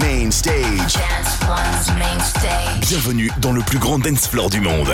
Main stage. Bienvenue dans le plus grand dance floor du monde.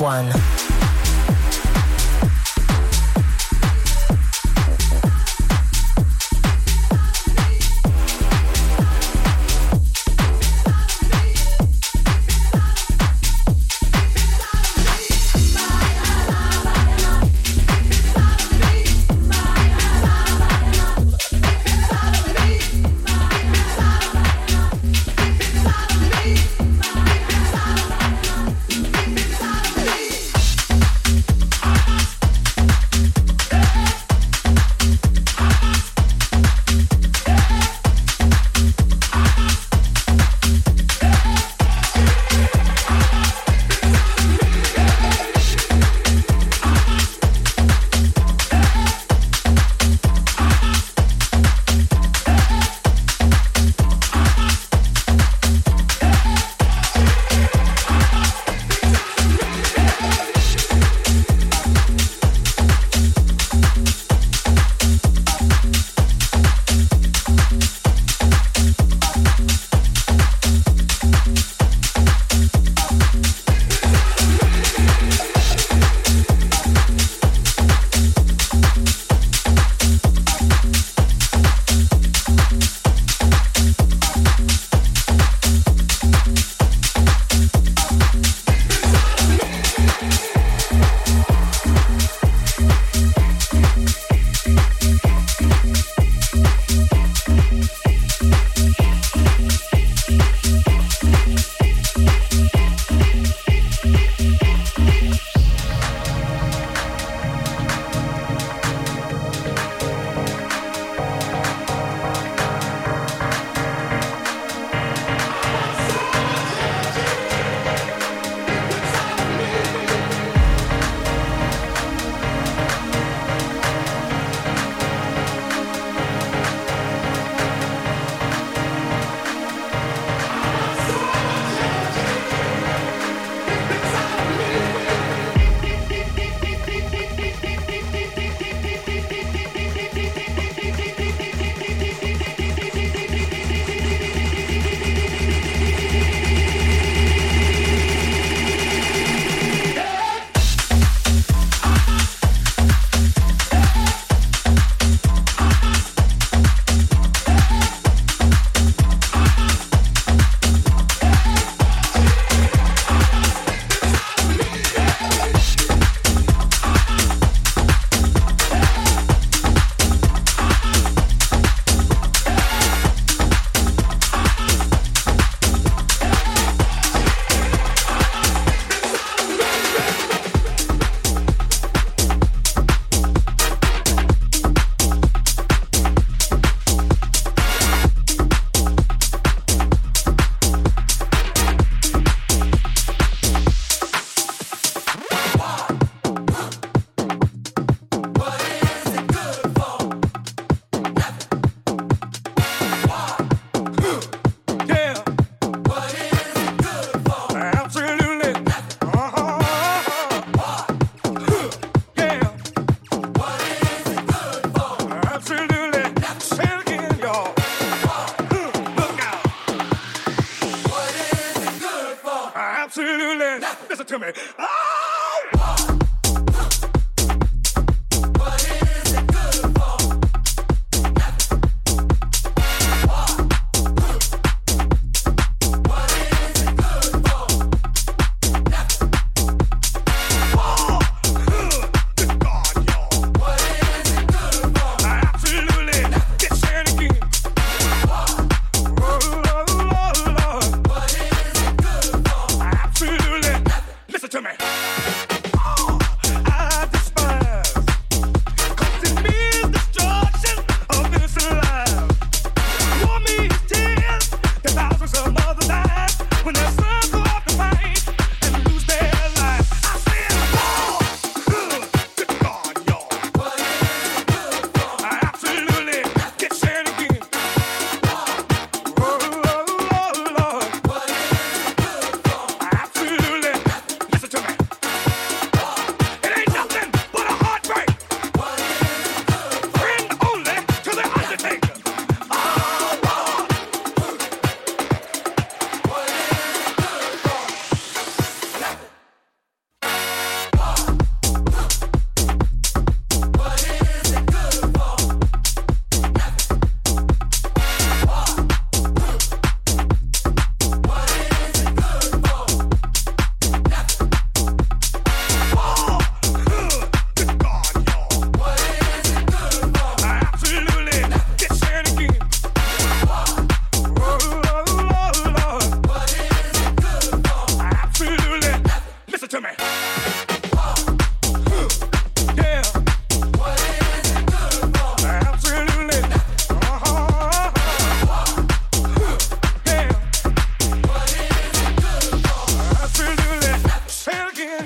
one.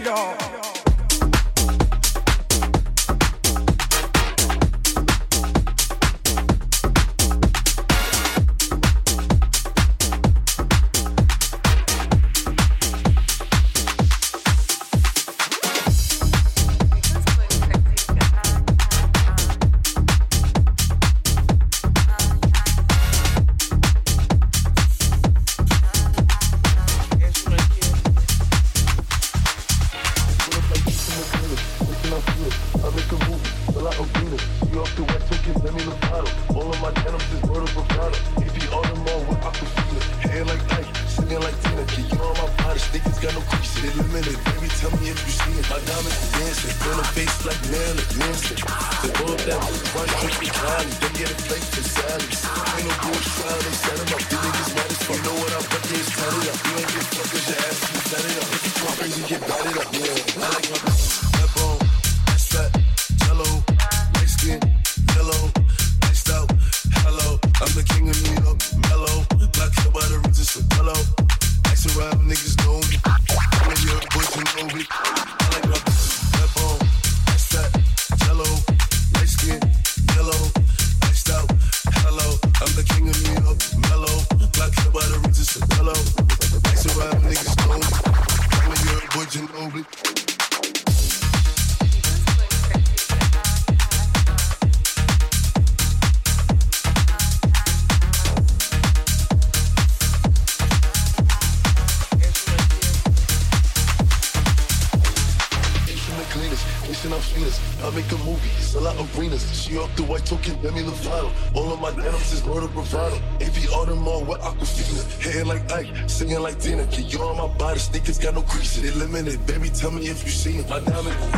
y'all. baby, tell me if you seen it. My diamond.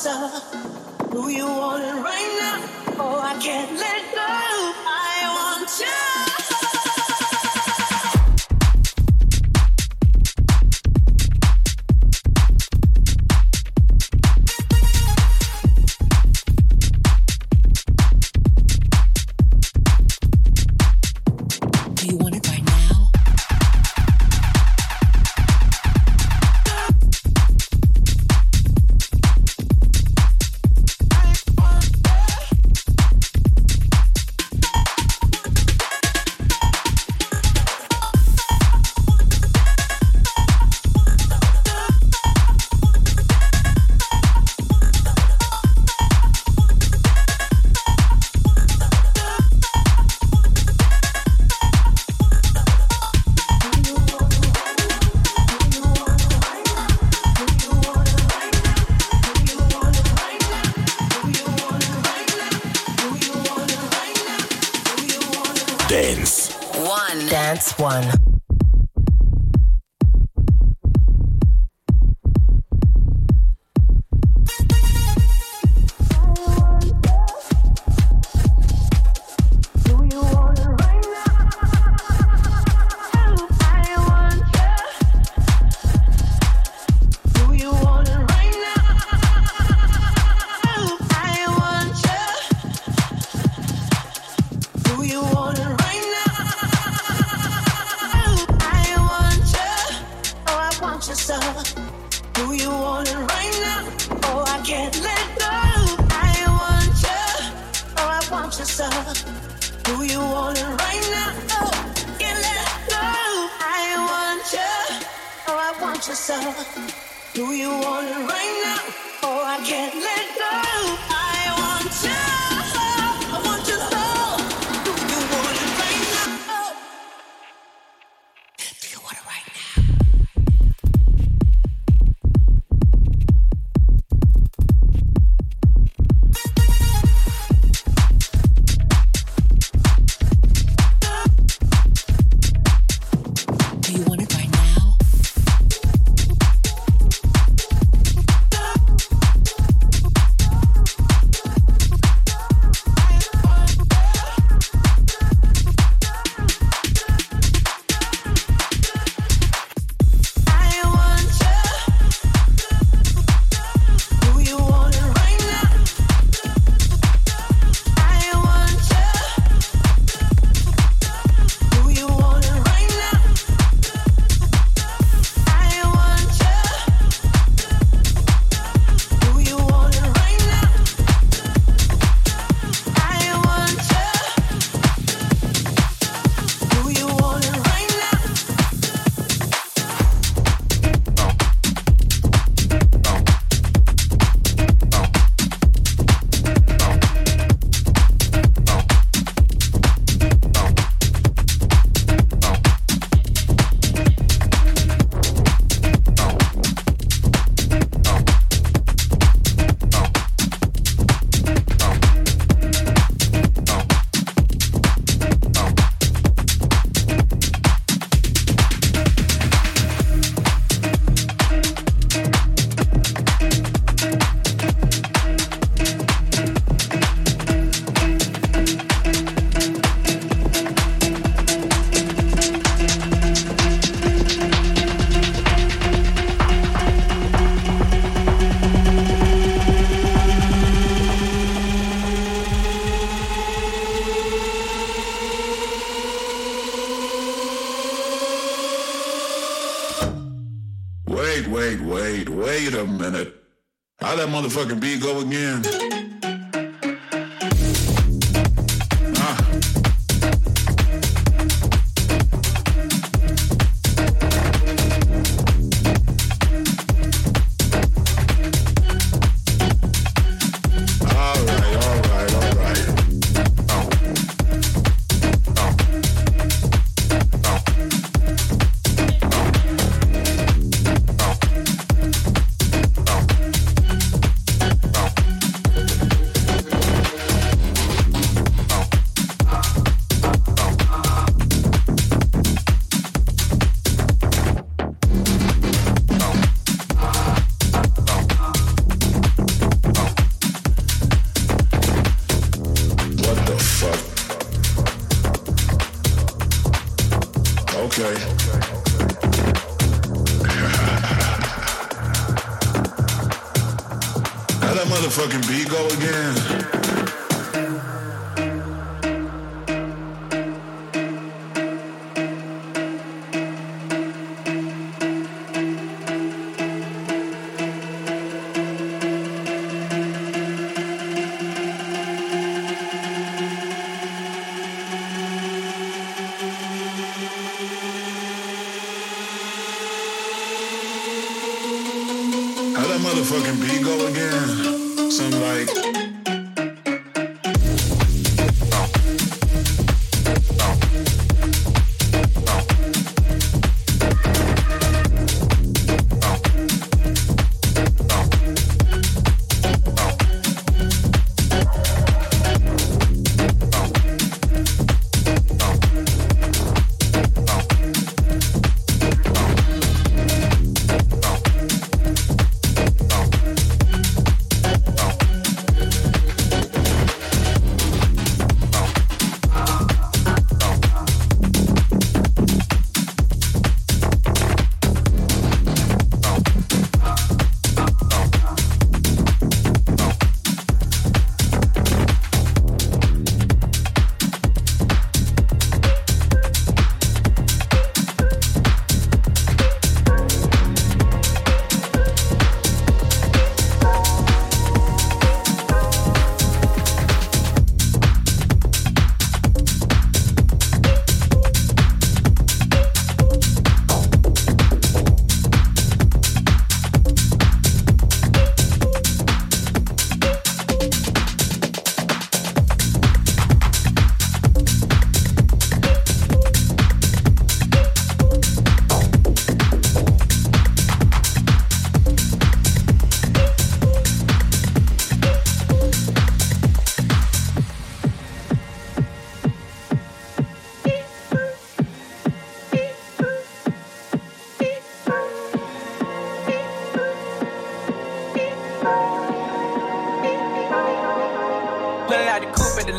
Do you want it right now? Oh, I can't let go. I want you.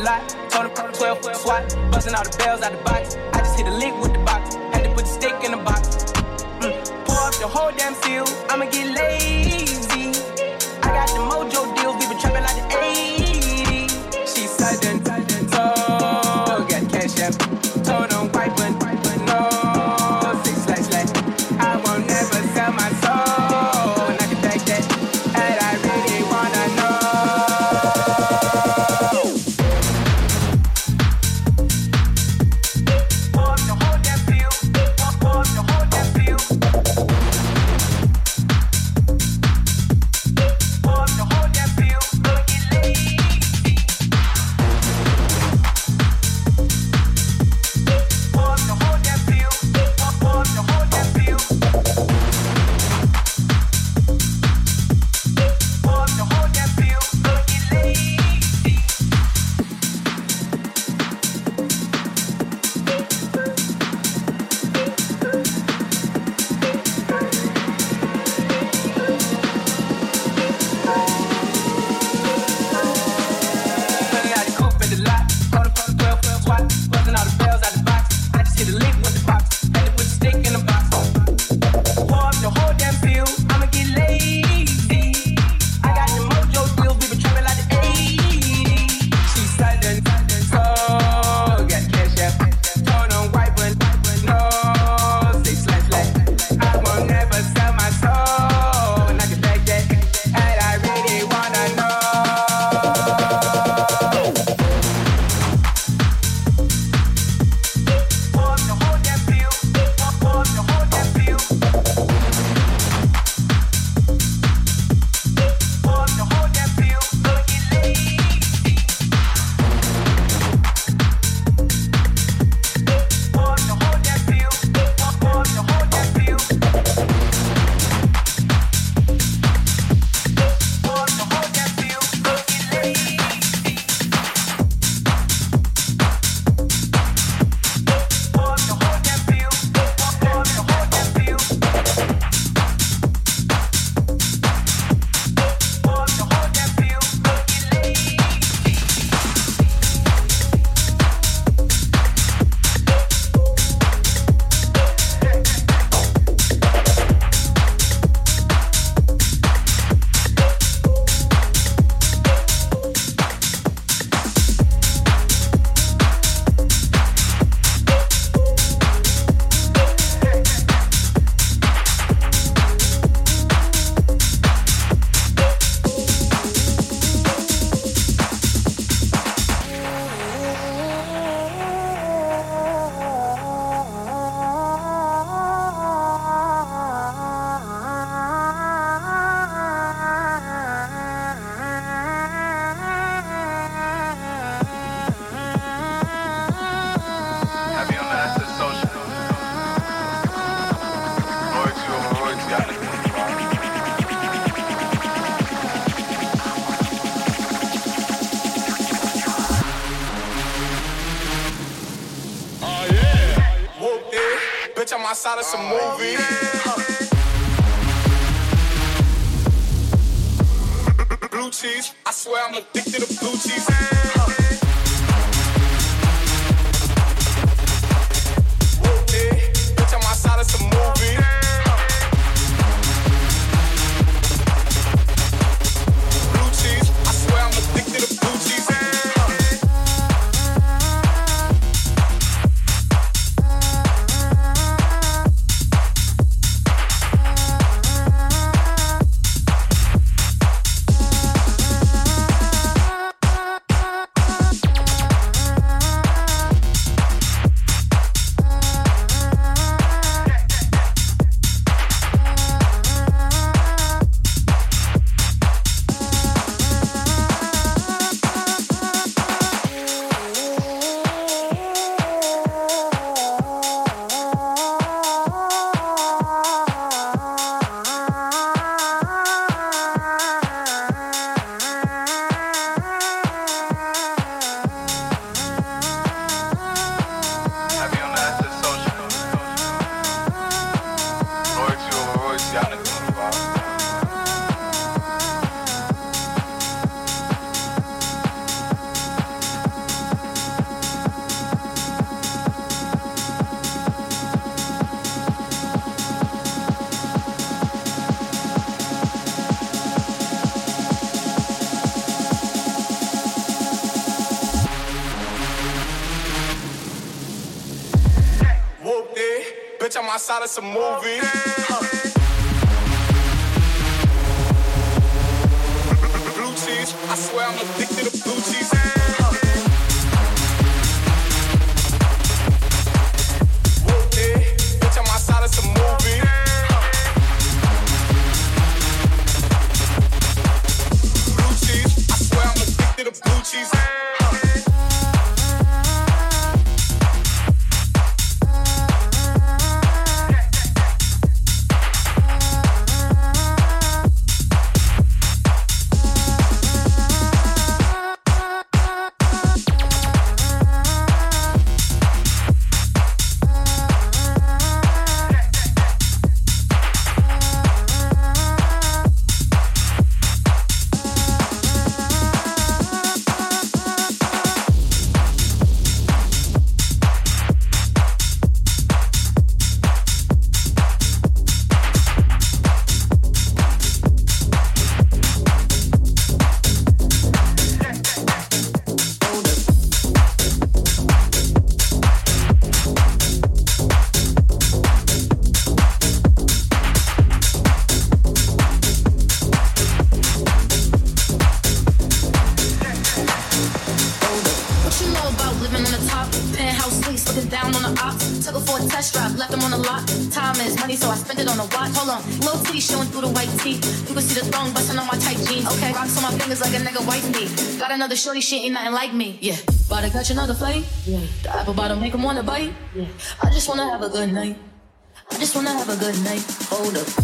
July. Told him from 12 foot swat. Busting all the bells out the box. I just hit a lick with the box. Had to put the stick in the box. Mm. Pour up the whole damn field. I'ma get lazy. I got the mojo deals. We been trapping like the 80s. of some oh, movie. Yeah. Blue cheese, I swear I'm addicted to blue cheese. Huh. yeah. Bitch, I'm outside of some movie. outside of some movies. shit ain't nothing like me. Yeah. About to catch another flame. Yeah. The apple bottom make him wanna bite. Yeah. I just wanna have a good night. I just wanna have a good night. Hold up.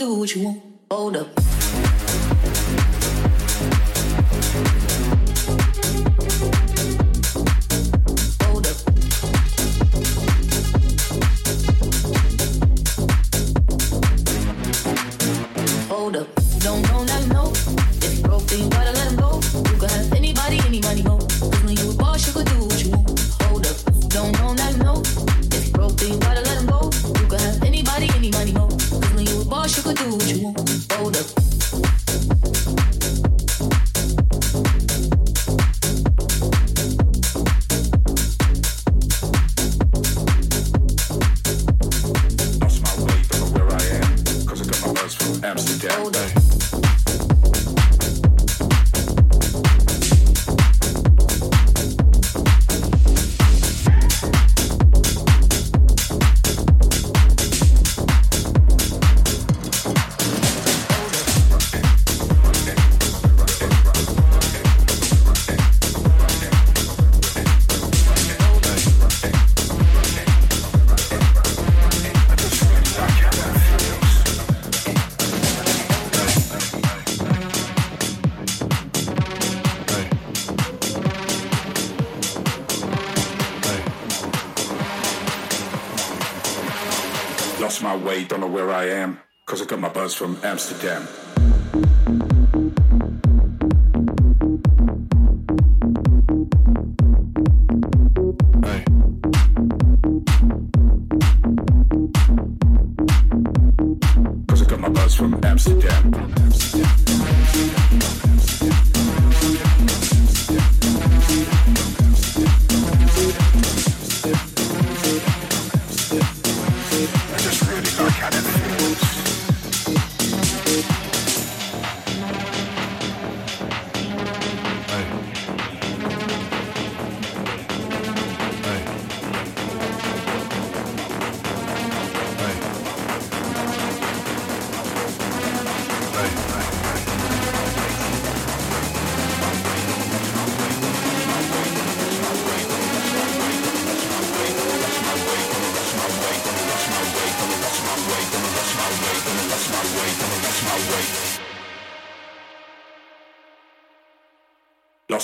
do what you want. Hold up.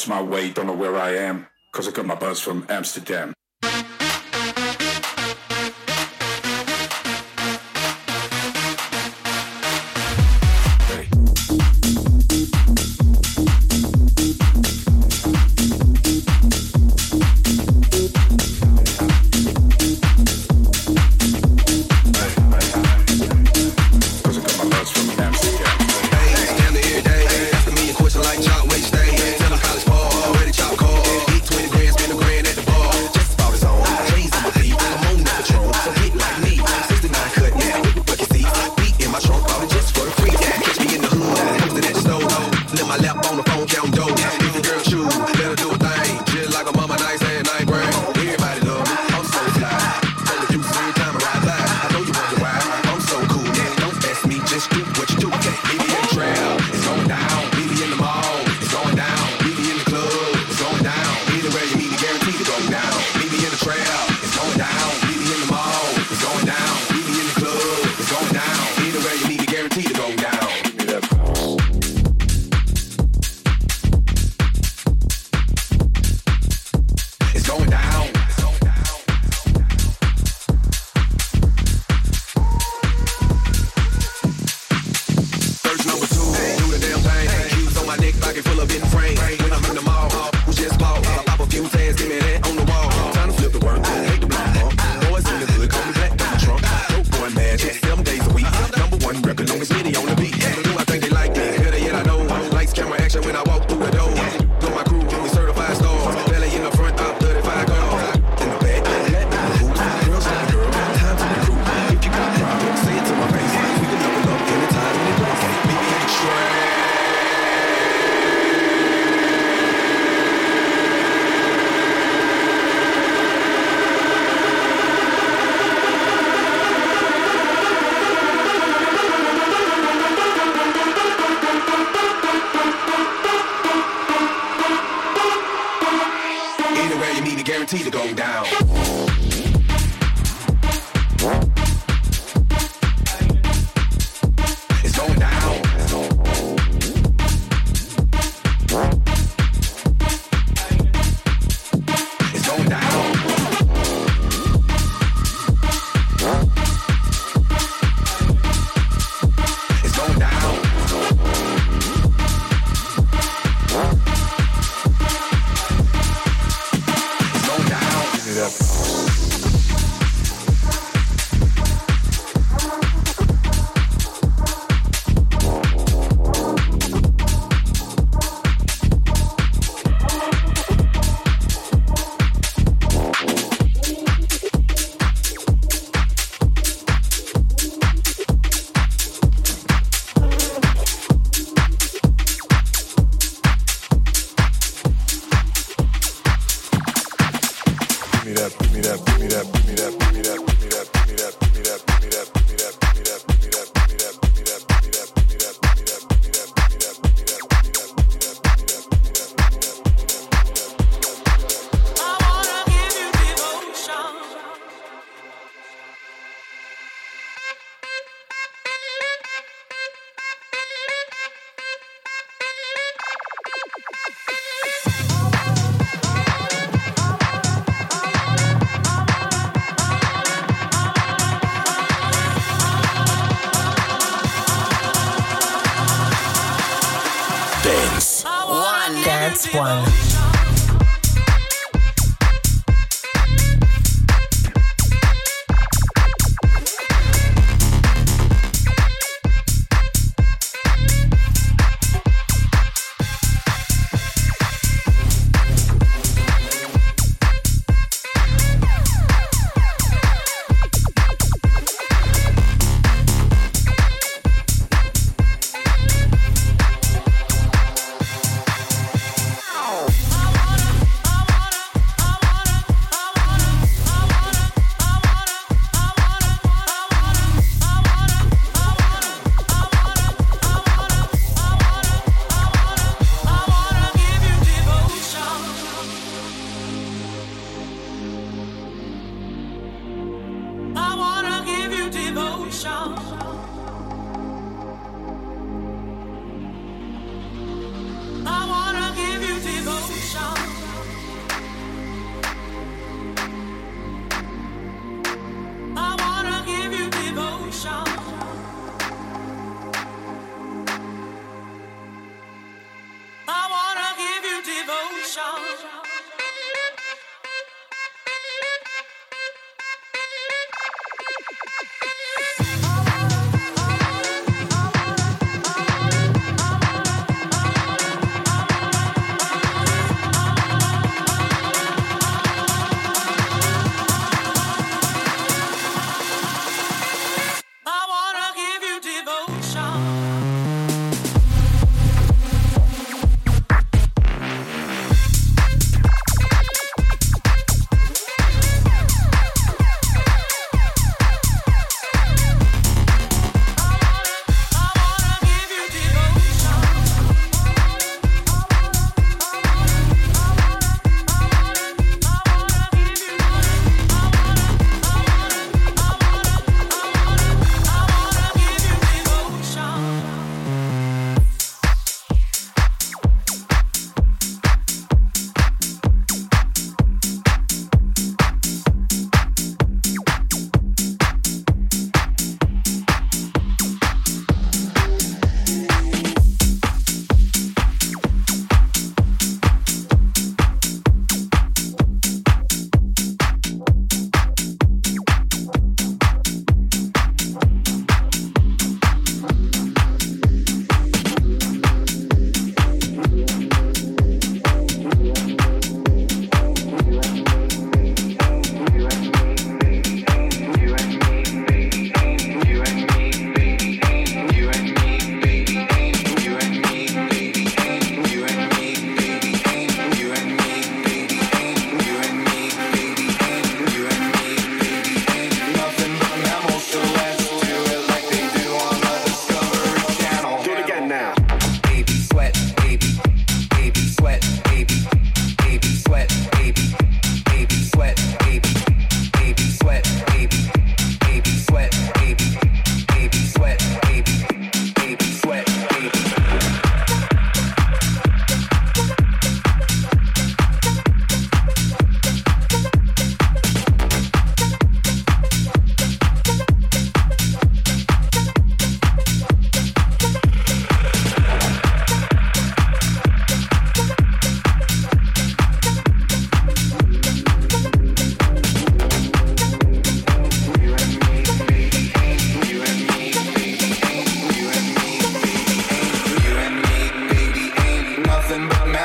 my way, don't know where I am, because I got my buzz from Amsterdam.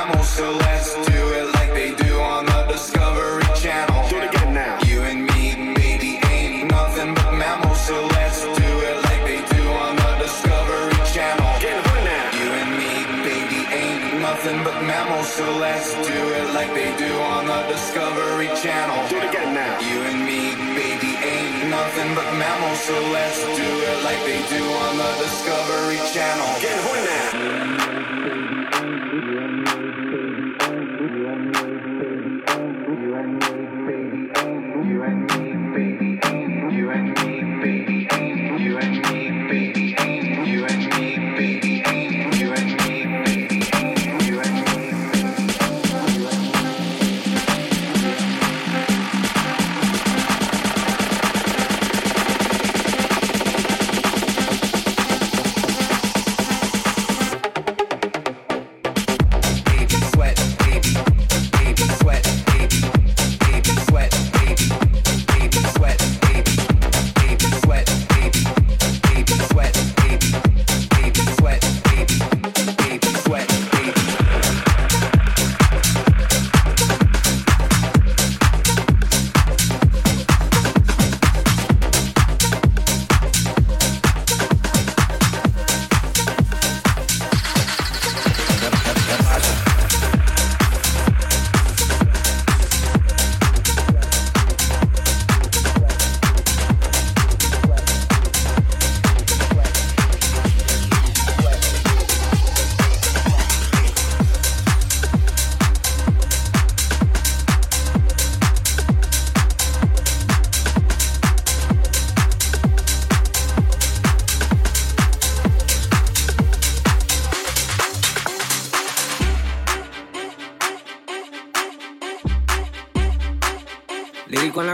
camel, so let's do it.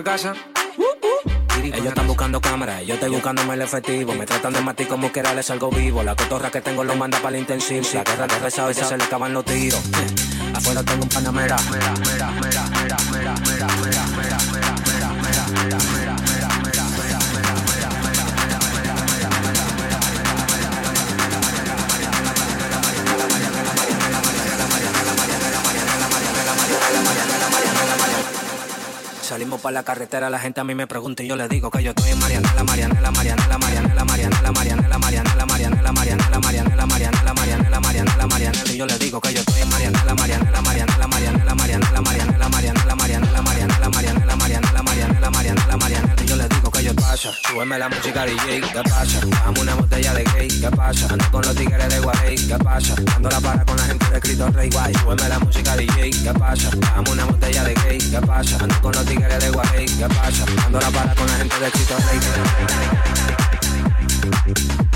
casa. Uh, uh. Ellos están buscando cámaras, yo estoy buscándome el efectivo. Me tratan de matar como que era, algo vivo. La cotorra que tengo lo manda para la intensivo. La guerra de rezado y se le acaban los tiros. Afuera tengo un panamera. para la carretera, la gente a mí me pregunta y yo le digo que yo estoy en la la la Mariana la Mariana la Mariana la Mariana la Mariana la Mariana la Mariana y yo le digo que yo estoy en la Mariana la Mariana la Mariana Vuelve la música DJ, ¿qué pasa? Dame una botella de gay, ¿qué pasa? Ando con los tigres de Guay, ¿qué pasa? Ando la para con la gente de Cristo Rey, guay Vuelve la música DJ, ¿qué pasa? Dame una botella de gay, ¿qué pasa? Ando con los tigres de Guay, ¿qué pasa? Ando la para con la gente de Cristo Rey, Rey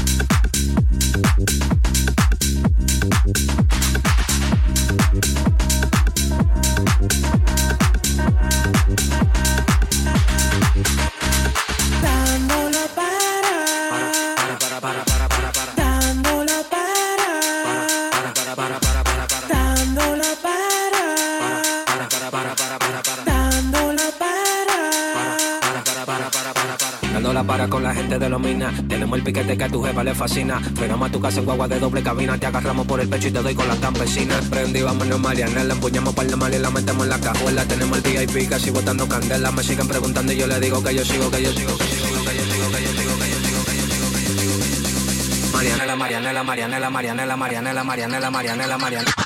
te que a tu jefa le fascina. pero a tu casa en guagua de doble cabina. Te agarramos por el pecho y te doy con la campesina. Prendí, vámonos Mariana, la empuñamos para la mal y la metemos en la cajuela. Tenemos el VIP casi botando candela. Me siguen preguntando y yo le digo que yo sigo, que yo sigo, que yo sigo, que yo sigo, que yo sigo, que yo sigo, que yo sigo, que yo sigo. Marianela, Marianela, Marianela, Marianela, Marianela, Marianela, Marianela, Marianela.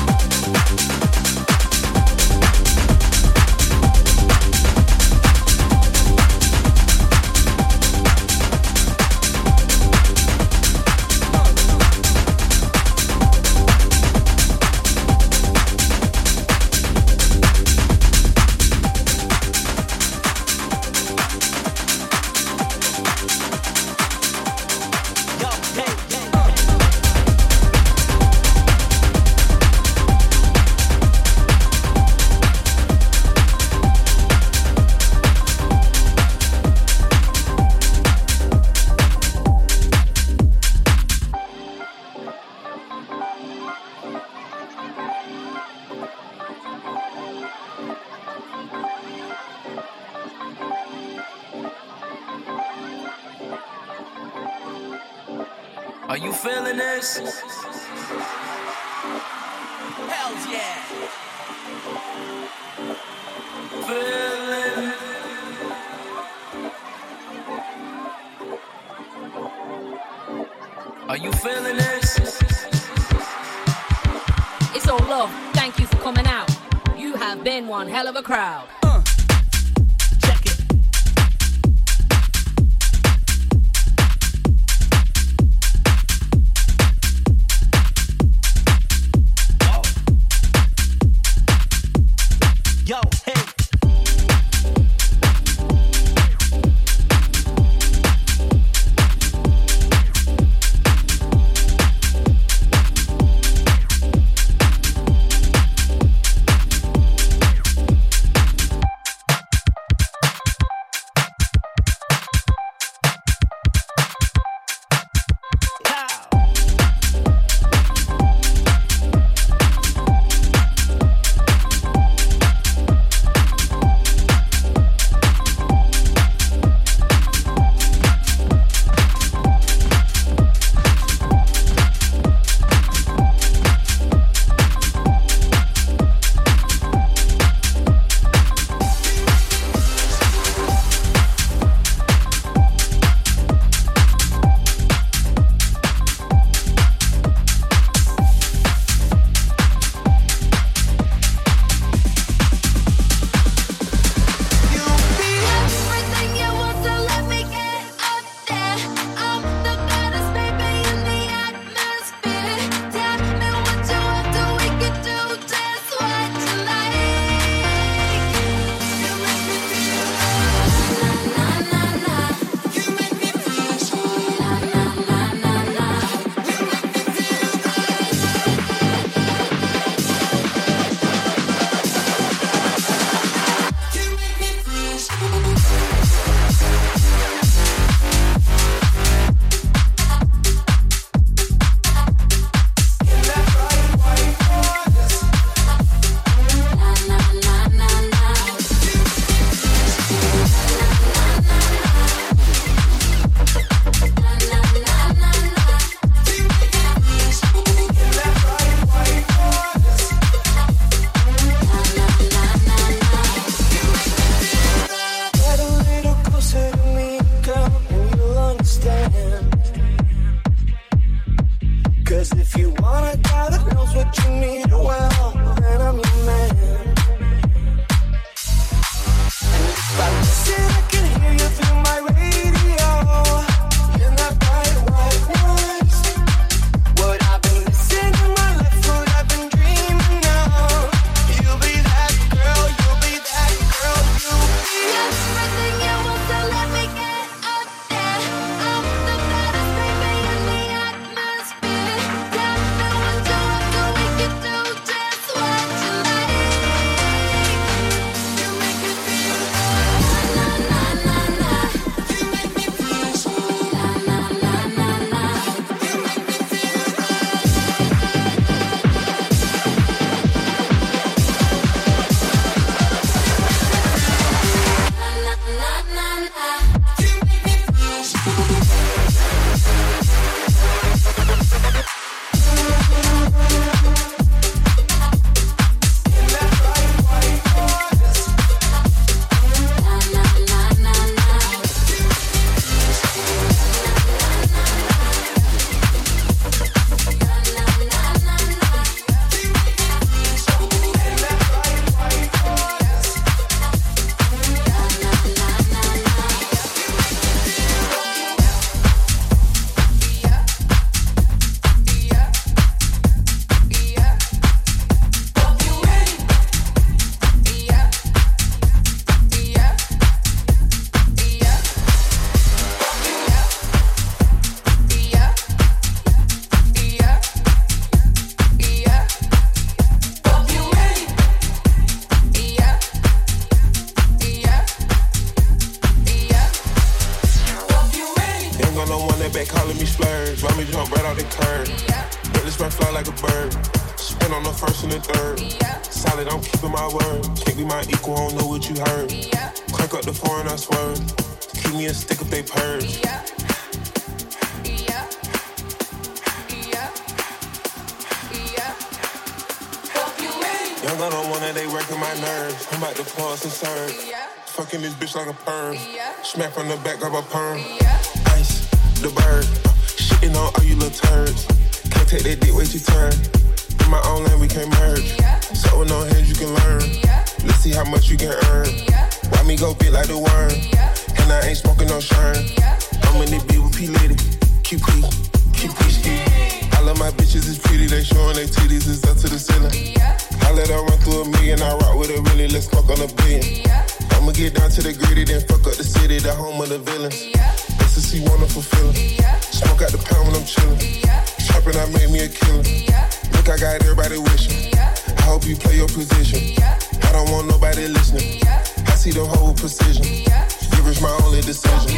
the decision.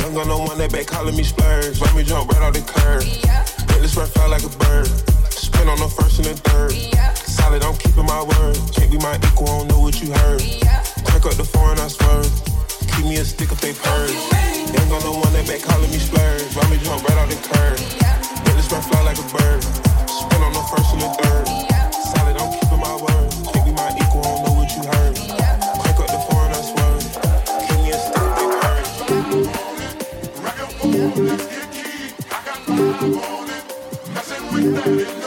Young on the one that back calling me splurge. Let me jump right out the curb. Yeah. Make this red fly like a bird. Spin on the first and the third. Yeah. Solid, I'm keeping my word. Can't be my equal, I don't know what you heard. Yeah. Crank up the foreign, I swerve. Keep me a stick if they purge. Young on the one that back calling me splurge. Let me jump right out the curb. Yeah. Make this red fly like a bird. Spin on the first and the third. Yeah. Solid, I'm keeping my word. Can't be my equal, I don't know what you heard. I Messing with that